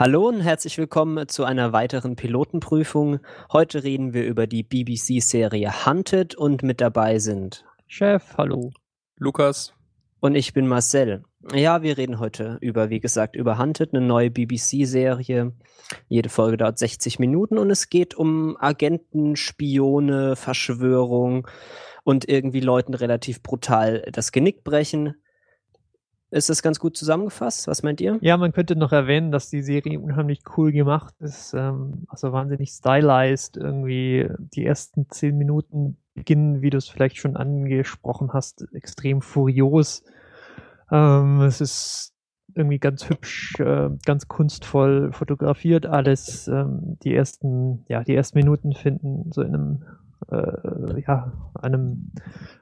Hallo und herzlich willkommen zu einer weiteren Pilotenprüfung. Heute reden wir über die BBC-Serie Hunted und mit dabei sind Chef, hallo. Lukas. Und ich bin Marcel. Ja, wir reden heute über, wie gesagt, über Hunted, eine neue BBC-Serie. Jede Folge dauert 60 Minuten und es geht um Agenten, Spione, Verschwörung und irgendwie Leuten relativ brutal das Genick brechen. Ist das ganz gut zusammengefasst? Was meint ihr? Ja, man könnte noch erwähnen, dass die Serie unheimlich cool gemacht ist. Ähm, also wahnsinnig stylized. Irgendwie die ersten zehn Minuten beginnen, wie du es vielleicht schon angesprochen hast, extrem furios. Ähm, es ist irgendwie ganz hübsch, äh, ganz kunstvoll fotografiert alles. Ähm, die ersten, ja, die ersten Minuten finden so in einem äh, ja, einem,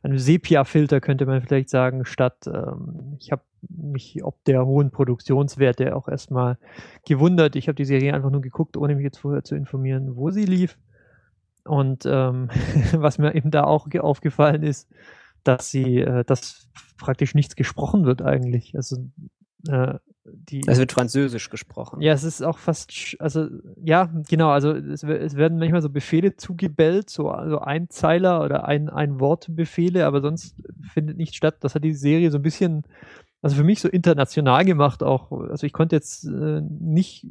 einem Sepia-Filter könnte man vielleicht sagen, statt. Ähm, ich habe mich ob der hohen Produktionswerte auch erstmal gewundert. Ich habe die Serie einfach nur geguckt, ohne mich jetzt vorher zu informieren, wo sie lief. Und ähm, was mir eben da auch aufgefallen ist, dass sie, äh, dass praktisch nichts gesprochen wird eigentlich. Also äh, die. Es wird Französisch gesprochen. Ja, es ist auch fast, also ja, genau, also es, es werden manchmal so Befehle zugebellt, so also Einzeiler oder ein, ein Wort Befehle, aber sonst findet nichts statt. Das hat die Serie so ein bisschen, also für mich so international gemacht auch. Also ich konnte jetzt äh, nicht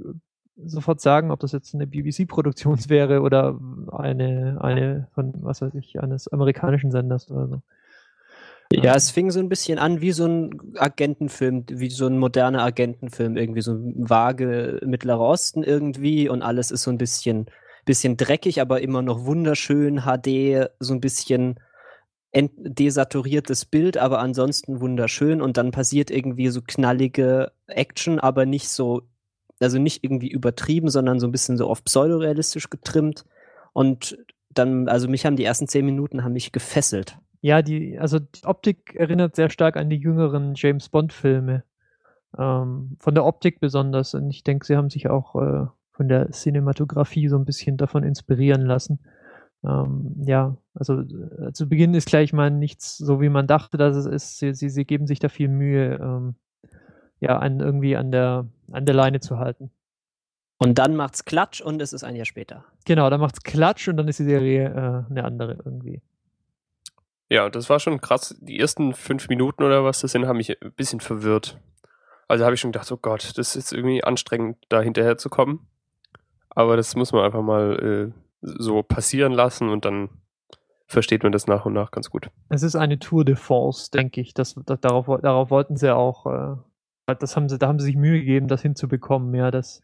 sofort sagen, ob das jetzt eine BBC-Produktion wäre oder eine, eine von, was weiß ich, eines amerikanischen Senders oder so. Ja, es fing so ein bisschen an wie so ein Agentenfilm, wie so ein moderner Agentenfilm, irgendwie so ein vage Mittlerer Osten irgendwie und alles ist so ein bisschen, bisschen dreckig, aber immer noch wunderschön, HD, so ein bisschen desaturiertes Bild, aber ansonsten wunderschön und dann passiert irgendwie so knallige Action, aber nicht so, also nicht irgendwie übertrieben, sondern so ein bisschen so auf pseudorealistisch getrimmt und dann, also mich haben die ersten zehn Minuten haben mich gefesselt. Ja, die, also die Optik erinnert sehr stark an die jüngeren James Bond-Filme. Ähm, von der Optik besonders. Und ich denke, sie haben sich auch äh, von der Cinematografie so ein bisschen davon inspirieren lassen. Ähm, ja, also äh, zu Beginn ist gleich mal nichts so, wie man dachte, dass es ist. Sie, sie, sie geben sich da viel Mühe, ähm, ja, an, irgendwie an der, an der Leine zu halten. Und dann macht's Klatsch und es ist ein Jahr später. Genau, dann macht's Klatsch und dann ist die Serie äh, eine andere irgendwie. Ja, das war schon krass. Die ersten fünf Minuten oder was das sind, haben mich ein bisschen verwirrt. Also habe ich schon gedacht, oh Gott, das ist irgendwie anstrengend, da hinterher zu kommen. Aber das muss man einfach mal äh, so passieren lassen und dann versteht man das nach und nach ganz gut. Es ist eine Tour de Force, denke ich. Das, das, darauf, darauf wollten sie auch, äh, das haben sie, da haben sie sich Mühe gegeben, das hinzubekommen, ja, das,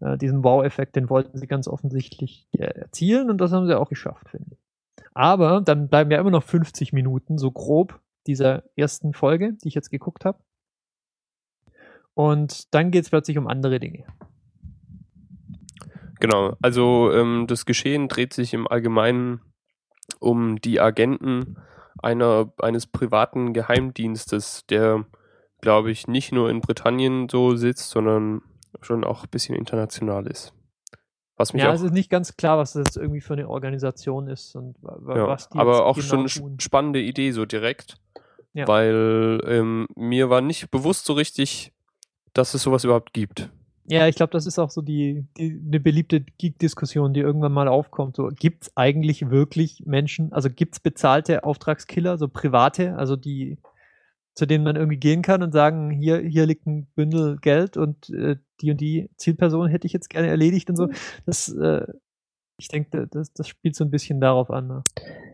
äh, diesen Wow-Effekt, den wollten sie ganz offensichtlich äh, erzielen und das haben sie auch geschafft, finde ich. Aber dann bleiben ja immer noch 50 Minuten, so grob, dieser ersten Folge, die ich jetzt geguckt habe. Und dann geht es plötzlich um andere Dinge. Genau, also ähm, das Geschehen dreht sich im Allgemeinen um die Agenten einer, eines privaten Geheimdienstes, der, glaube ich, nicht nur in Britannien so sitzt, sondern schon auch ein bisschen international ist. Was mich ja, es ist nicht ganz klar, was das irgendwie für eine Organisation ist und ja, was die Aber auch genau schon eine spannende Idee so direkt, ja. weil ähm, mir war nicht bewusst so richtig, dass es sowas überhaupt gibt. Ja, ich glaube, das ist auch so die, die eine beliebte Geek-Diskussion, die irgendwann mal aufkommt. So, gibt es eigentlich wirklich Menschen, also gibt es bezahlte Auftragskiller, so private, also die zu denen man irgendwie gehen kann und sagen, hier, hier liegt ein Bündel Geld und äh, die und die Zielperson hätte ich jetzt gerne erledigt und so. Mhm. Das, äh, ich denke, das, das spielt so ein bisschen darauf an. Ne?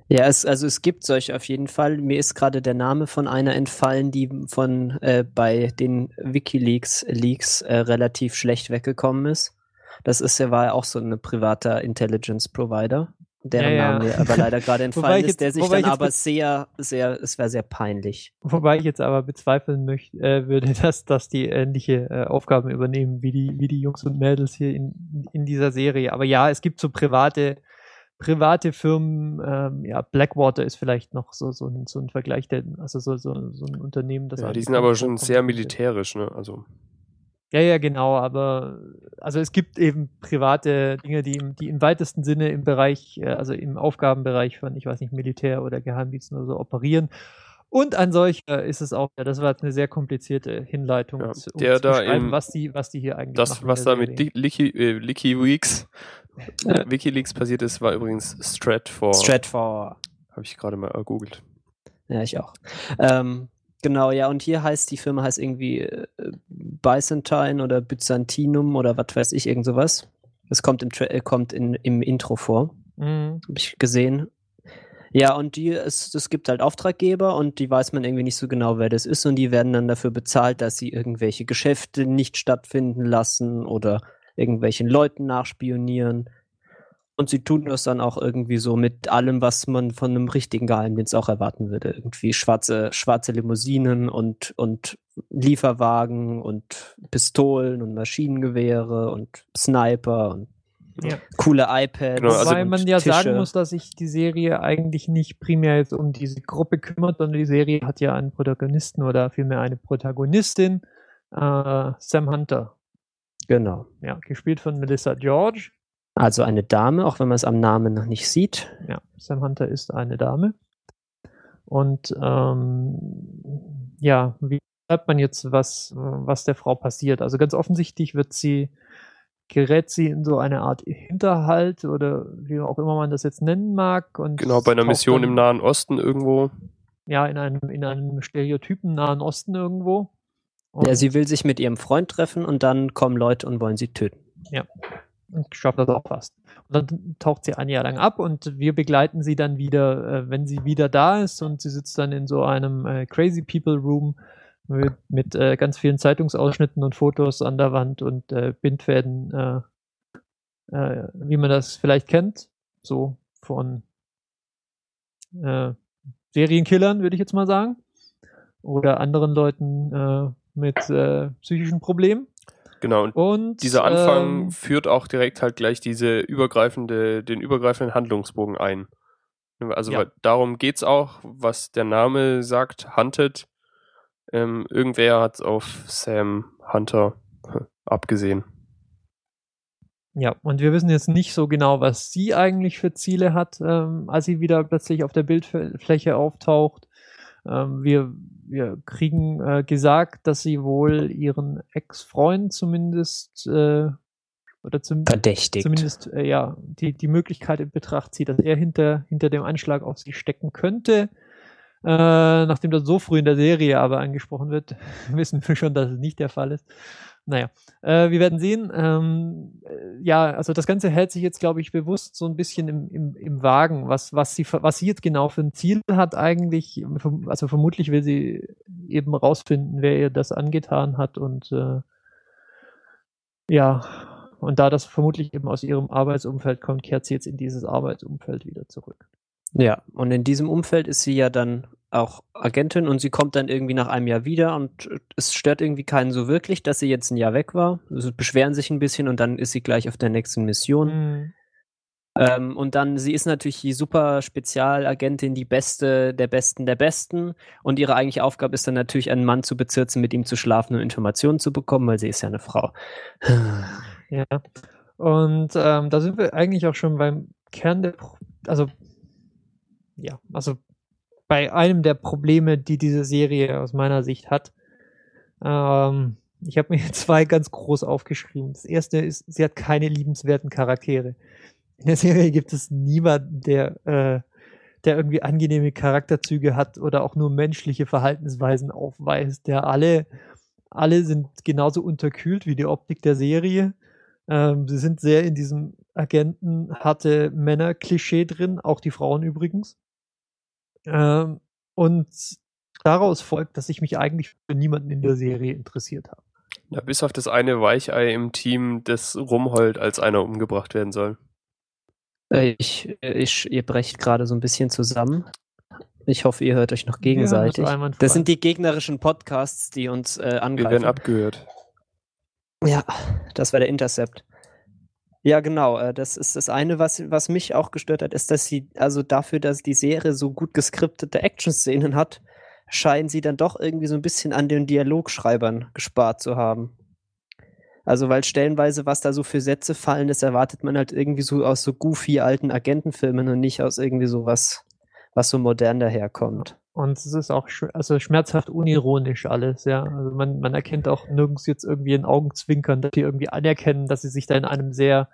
Ja, es, also es gibt solche auf jeden Fall. Mir ist gerade der Name von einer entfallen, die von äh, bei den WikiLeaks Leaks äh, relativ schlecht weggekommen ist. Das ist ja war ja auch so ein privater Intelligence Provider deren ja, ja. Name mir aber leider gerade entfallen ist, der sich dann aber sehr, sehr, es wäre sehr peinlich. Wobei ich jetzt aber bezweifeln möchte, äh, würde, dass, dass die ähnliche äh, Aufgaben übernehmen wie die, wie die Jungs und Mädels hier in, in dieser Serie. Aber ja, es gibt so private, private Firmen, ähm, ja, Blackwater ist vielleicht noch so, so, ein, so ein Vergleich, der, also so, so, so ein Unternehmen, das. Ja, die sind aber schon sehr militärisch, ne? Also. Ja, ja, genau, aber also es gibt eben private Dinge, die im, die im weitesten Sinne im Bereich, äh, also im Aufgabenbereich von, ich weiß nicht, Militär oder Geheimdiensten oder so operieren. Und ein solcher ist es auch. Ja, das war jetzt eine sehr komplizierte Hinleitung, Ja, zu- um der zu da beschreiben, im- was die, was die hier eigentlich Das, machen. in was da mit Serie. Li- Licky, äh, Licky Weeks, äh, Wikileaks passiert ist, war übrigens Stratfor. Stratfor. Habe ich gerade mal ergoogelt. Ja, ich auch. Ähm, genau, ja, und hier heißt die Firma heißt irgendwie äh, Byzantine oder Byzantinum oder was weiß ich, irgend sowas. Das kommt im, Tra äh, kommt in, im Intro vor. Mhm. Habe ich gesehen. Ja, und die, es, es gibt halt Auftraggeber und die weiß man irgendwie nicht so genau, wer das ist und die werden dann dafür bezahlt, dass sie irgendwelche Geschäfte nicht stattfinden lassen oder irgendwelchen Leuten nachspionieren. Und sie tun das dann auch irgendwie so mit allem, was man von einem richtigen Geheimdienst auch erwarten würde. Irgendwie schwarze, schwarze Limousinen und, und Lieferwagen und Pistolen und Maschinengewehre und Sniper und Ja. coole iPads. Genau, also Wobei und man ja Tische. sagen muss, dass sich die Serie eigentlich nicht primär jetzt um diese Gruppe kümmert, sondern die Serie hat ja einen Protagonisten oder vielmehr eine Protagonistin, äh, Sam Hunter, Genau. ja, gespielt von Melissa George. Also eine Dame, auch wenn man es am Namen noch nicht sieht. Ja, Sam Hunter ist eine Dame. Und ähm, ja, wie schreibt man jetzt, was, was der Frau passiert? Also ganz offensichtlich wird sie, gerät sie in so eine Art Hinterhalt oder wie auch immer man das jetzt nennen mag. Und Genau, bei einer Mission dann- im Nahen Osten irgendwo. Ja, in einem, in einem Stereotypen Nahen Osten irgendwo. Und, Ja, sie will sich mit ihrem Freund treffen und dann kommen Leute und wollen sie töten. Und schafft das auch fast. Und dann taucht sie ein Jahr lang ab und wir begleiten sie dann wieder, äh, wenn sie wieder da ist und sie sitzt dann in so einem äh, Crazy People Room mit, mit äh, ganz vielen Zeitungsausschnitten und Fotos an der Wand und äh, Bindfäden, äh, äh, wie man das vielleicht kennt, so von Serienkillern, würde ich jetzt mal sagen, oder anderen Leuten mit psychischen Problemen. Genau, und Und dieser Anfang ähm, führt auch direkt halt gleich diese übergreifende, den übergreifenden Handlungsbogen ein. Also Ja. darum geht's auch, was der Name sagt, Hunted. Ähm, irgendwer hat's auf Sam Hunter abgesehen. Ja, und wir wissen jetzt nicht so genau, was sie eigentlich für Ziele hat, ähm, als sie wieder plötzlich auf der Bildfläche auftaucht. Ähm, wir, wir kriegen äh, gesagt, dass sie wohl ihren Ex-Freund zumindest äh, oder zum, Verdächtigt. zumindest äh, ja die, die Möglichkeit in Betracht zieht, dass er hinter, hinter dem Anschlag auf sie stecken könnte. Äh, nachdem das so früh in der Serie aber angesprochen wird, wissen wir schon, dass es nicht der Fall ist. Naja, äh, wir werden sehen. Ähm, äh, ja, also das Ganze hält sich jetzt, glaube ich, bewusst so ein bisschen im, im, im Wagen, was, was, sie, was sie jetzt genau für ein Ziel hat eigentlich. Also vermutlich will sie eben rausfinden, wer ihr das angetan hat und äh, ja, und da das vermutlich eben aus ihrem Arbeitsumfeld kommt, kehrt sie jetzt in dieses Arbeitsumfeld wieder zurück. Ja, und in diesem Umfeld ist sie ja dann auch Agentin und sie kommt dann irgendwie nach einem Jahr wieder und es stört irgendwie keinen so wirklich, dass sie jetzt ein Jahr weg war. Sie beschweren sich ein bisschen und dann ist sie gleich auf der nächsten Mission. Mhm. Ähm, und dann, sie ist natürlich die super Spezialagentin, die Beste der Besten der Besten. Und ihre eigentliche Aufgabe ist dann natürlich, einen Mann zu bezirzen, mit ihm zu schlafen und Informationen zu bekommen, weil sie ist ja eine Frau. Ja. Und ähm, da sind wir eigentlich auch schon beim Kern der, Pro also ja, also bei einem der Probleme, die diese Serie aus meiner Sicht hat. Ähm, ich habe mir zwei ganz groß aufgeschrieben. Das erste ist, sie hat keine liebenswerten Charaktere. In der Serie gibt es niemanden, der, äh, der irgendwie angenehme Charakterzüge hat oder auch nur menschliche Verhaltensweisen aufweist. Der alle, alle sind genauso unterkühlt wie die Optik der Serie. Ähm, sie sind sehr in diesem Agenten harte Männer-Klischee drin, auch die Frauen übrigens. Ähm, und daraus folgt, dass ich mich eigentlich für niemanden in der Serie interessiert habe. Ja, bis auf das eine Weichei im Team, das rumheult, als einer umgebracht werden soll. Äh, Ich, ich, ihr brecht gerade so ein bisschen zusammen. Ich hoffe, ihr hört euch noch gegenseitig. Ja, einwandfrei. das sind die gegnerischen Podcasts, die uns äh, Wir angreifen. werden abgehört. Ja, das war der Intercept. Ja, genau. Äh, das ist das eine, was, was mich auch gestört hat, ist, dass sie, also dafür, dass die Serie so gut geskriptete Action-Szenen hat, scheinen sie dann doch irgendwie so ein bisschen an den Dialogschreibern gespart zu haben. Also, weil stellenweise, was da so für Sätze fallen, das erwartet man halt irgendwie so aus so goofy alten Agentenfilmen und nicht aus irgendwie so was, was so modern daherkommt. Und es ist auch sch also schmerzhaft unironisch alles, ja. Also man, man erkennt auch nirgends jetzt irgendwie in Augenzwinkern, dass die irgendwie anerkennen, dass sie sich da in einem sehr,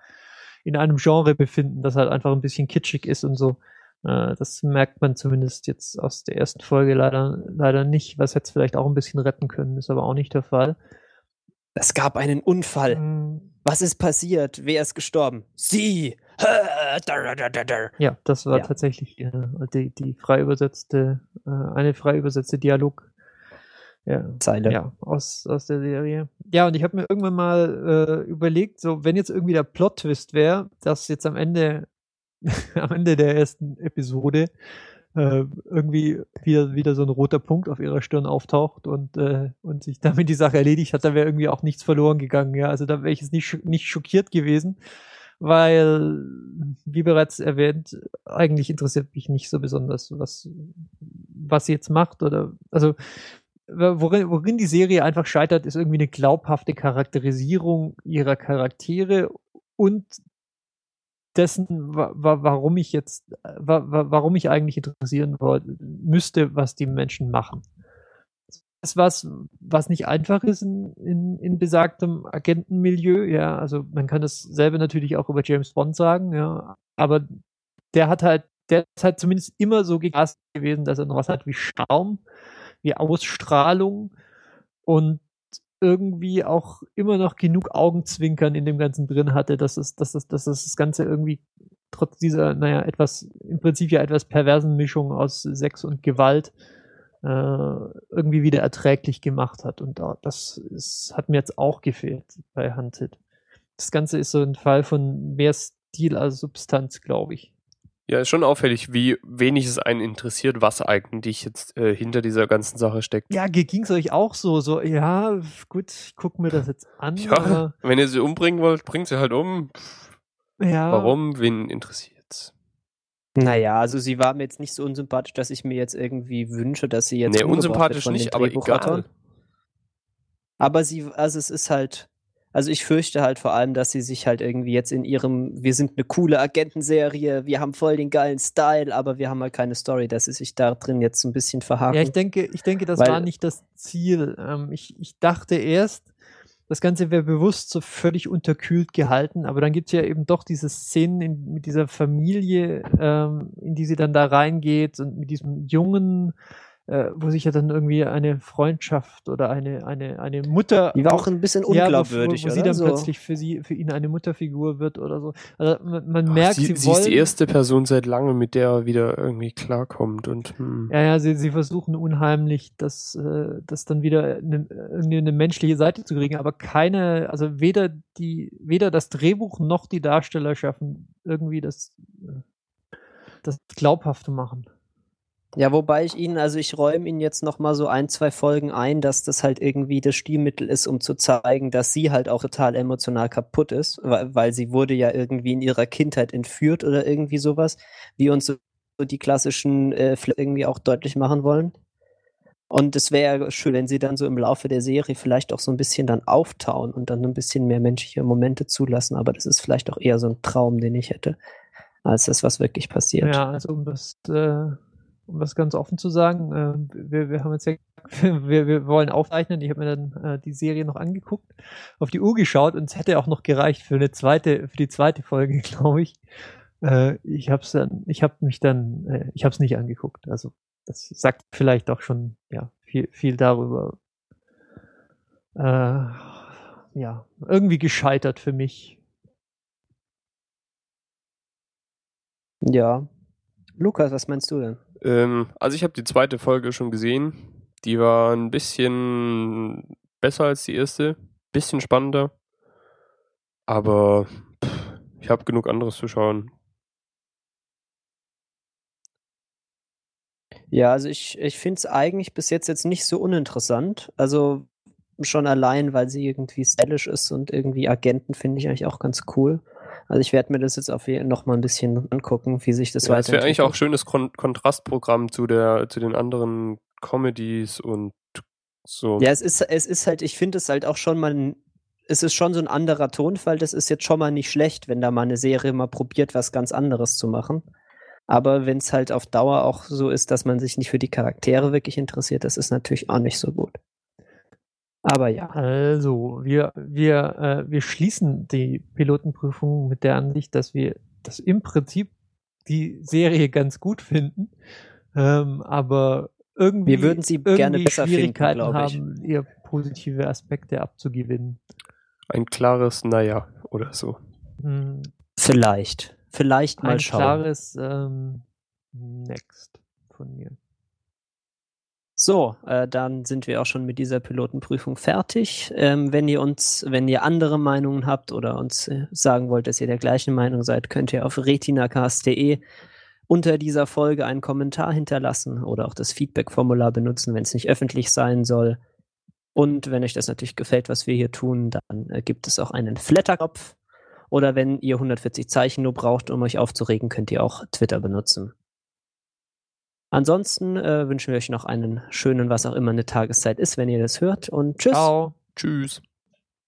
in einem Genre befinden, das halt einfach ein bisschen kitschig ist und so. Äh, das merkt man zumindest jetzt aus der ersten Folge leider, leider nicht, was jetzt vielleicht auch ein bisschen retten können, ist aber auch nicht der Fall. Es gab einen Unfall. Mhm. Was ist passiert? Wer ist gestorben? Sie! Ja, das war ja. tatsächlich äh, die, die frei übersetzte, äh, eine frei übersetzte Dialog. Ja, Zeile. Ja, aus, aus der Serie. Ja, und ich habe mir irgendwann mal äh, überlegt, so, wenn jetzt irgendwie der Plot-Twist wäre, dass jetzt am Ende, am Ende der ersten Episode äh, irgendwie wieder, wieder so ein roter Punkt auf ihrer Stirn auftaucht und, äh, und sich damit die Sache erledigt hat, da wäre irgendwie auch nichts verloren gegangen. Ja, also da wäre ich jetzt nicht, nicht schockiert gewesen weil, wie bereits erwähnt, eigentlich interessiert mich nicht so besonders, was, was sie jetzt macht oder, also, worin, worin die Serie einfach scheitert, ist irgendwie eine glaubhafte Charakterisierung ihrer Charaktere und dessen, warum ich jetzt, warum ich eigentlich interessieren müsste, was die Menschen machen ist was, was nicht einfach ist in, in, in besagtem Agentenmilieu, ja. Also man kann dasselbe natürlich auch über James Bond sagen, ja. Aber der hat halt, der ist halt zumindest immer so gegast gewesen, dass er noch was hat wie Schaum, wie Ausstrahlung und irgendwie auch immer noch genug Augenzwinkern in dem Ganzen drin hatte, dass es, dass es, dass es das Ganze irgendwie trotz dieser, naja, etwas, im Prinzip ja etwas perversen Mischung aus Sex und Gewalt äh, irgendwie wieder erträglich gemacht hat. Und das ist, hat mir jetzt auch gefehlt bei Hunted. Das Ganze ist so ein Fall von mehr Stil als Substanz, glaube ich. Ja, ist schon auffällig, wie wenig es einen interessiert, was eigentlich jetzt äh, hinter dieser ganzen Sache steckt. Ja, ging es euch auch so? So, ja, gut, ich gucke mir das jetzt an. Ja, wenn ihr sie umbringen wollt, bringt sie halt um. Ja. Warum? Wen interessiert's? Naja, also sie war mir jetzt nicht so unsympathisch, dass ich mir jetzt irgendwie wünsche, dass sie jetzt. Nee, unsympathisch nicht, aber egal. Aber sie, also es ist halt, also ich fürchte halt vor allem, dass sie sich halt irgendwie jetzt in ihrem, wir sind eine coole Agentenserie, wir haben voll den geilen Style, aber wir haben halt keine Story, dass sie sich da drin jetzt ein bisschen verhaken. Ja, ich denke, ich denke, das war nicht das Ziel. Ähm, ich, ich dachte erst, das Ganze wäre bewusst so völlig unterkühlt gehalten, aber dann gibt es ja eben doch diese Szenen in, mit dieser Familie, ähm, in die sie dann da reingeht und mit diesem jungen, äh, wo sich ja dann irgendwie eine Freundschaft oder eine, eine, eine Mutter. Die war auch ein bisschen unglaubwürdig, ja, wo, wo, wo sie dann so. plötzlich für sie, für ihn eine Mutterfigur wird oder so. Also man, man Ach, merkt, sie, sie, sie wollen, ist die erste Person seit langem, mit der er wieder irgendwie klarkommt und hm. ja, ja, sie, sie versuchen unheimlich, das, äh, das dann wieder eine, eine menschliche Seite zu kriegen, aber keine, also weder die, weder das Drehbuch noch die Darsteller schaffen irgendwie das, äh, das glaubhaft zu machen. Ja, wobei ich Ihnen, also ich räume Ihnen jetzt noch mal so ein, zwei Folgen ein, dass das halt irgendwie das Stilmittel ist, um zu zeigen, dass sie halt auch total emotional kaputt ist, weil, weil sie wurde ja irgendwie in ihrer Kindheit entführt oder irgendwie sowas, wie uns so die klassischen äh, irgendwie auch deutlich machen wollen. Und es wäre schön, wenn sie dann so im Laufe der Serie vielleicht auch so ein bisschen dann auftauen und dann ein bisschen mehr menschliche Momente zulassen, aber das ist vielleicht auch eher so ein Traum, den ich hätte, als das, was wirklich passiert. Ja, also um das äh um das ganz offen zu sagen. Äh, wir, wir haben jetzt ja, wir, wir wollen aufzeichnen. Ich habe mir dann äh, die Serie noch angeguckt, auf die Uhr geschaut und es hätte auch noch gereicht für eine zweite, für die zweite Folge, glaube ich. Äh, ich habe dann, ich habe mich dann, äh, ich habe es nicht angeguckt. Also das sagt vielleicht auch schon ja viel, viel darüber. Äh, ja, irgendwie gescheitert für mich. Ja. Lukas, was meinst du denn? Ähm, also ich habe die zweite Folge schon gesehen. Die war ein bisschen besser als die erste, bisschen spannender. Aber pff, ich habe genug anderes zu schauen. Ja, also ich, ich finde es eigentlich bis jetzt jetzt nicht so uninteressant. Also schon allein, weil sie irgendwie stylisch ist und irgendwie Agenten finde ich eigentlich auch ganz cool. Also ich werde mir das jetzt auf jeden noch mal ein bisschen angucken, wie sich das ja, weiterentwickelt. Das wäre eigentlich auch ein schönes Kon Kontrastprogramm zu der zu den anderen Comedies und so. Ja, es ist es ist halt, ich finde es halt auch schon mal es ist schon so ein anderer Tonfall. Das ist jetzt schon mal nicht schlecht, wenn da mal eine Serie mal probiert, was ganz anderes zu machen. Aber wenn es halt auf Dauer auch so ist, dass man sich nicht für die Charaktere wirklich interessiert, das ist natürlich auch nicht so gut. Aber ja. Also, wir, wir, äh, wir schließen die Pilotenprüfung mit der Ansicht, dass wir das im Prinzip die Serie ganz gut finden, ähm, aber irgendwie, wir würden sie irgendwie gerne besser Schwierigkeiten finden, glaube ich. haben, ihr positive Aspekte abzugewinnen. Ein klares Naja oder so. Hm, Vielleicht. Vielleicht mal ein schauen. klares ähm, Next von mir. So, äh, dann sind wir auch schon mit dieser Pilotenprüfung fertig. Ähm, wenn ihr uns, wenn ihr andere Meinungen habt oder uns äh, sagen wollt, dass ihr der gleichen Meinung seid, könnt ihr auf retinacast.de unter dieser Folge einen Kommentar hinterlassen oder auch das Feedback-Formular benutzen, wenn es nicht öffentlich sein soll. Und wenn euch das natürlich gefällt, was wir hier tun, dann äh, gibt es auch einen Flatterkopf. Oder wenn ihr 140 Zeichen nur braucht, um euch aufzuregen, könnt ihr auch Twitter benutzen. Ansonsten äh, wünschen wir euch noch einen schönen, was auch immer eine Tageszeit ist, wenn ihr das hört. Und tschüss. Ciao. Tschüss.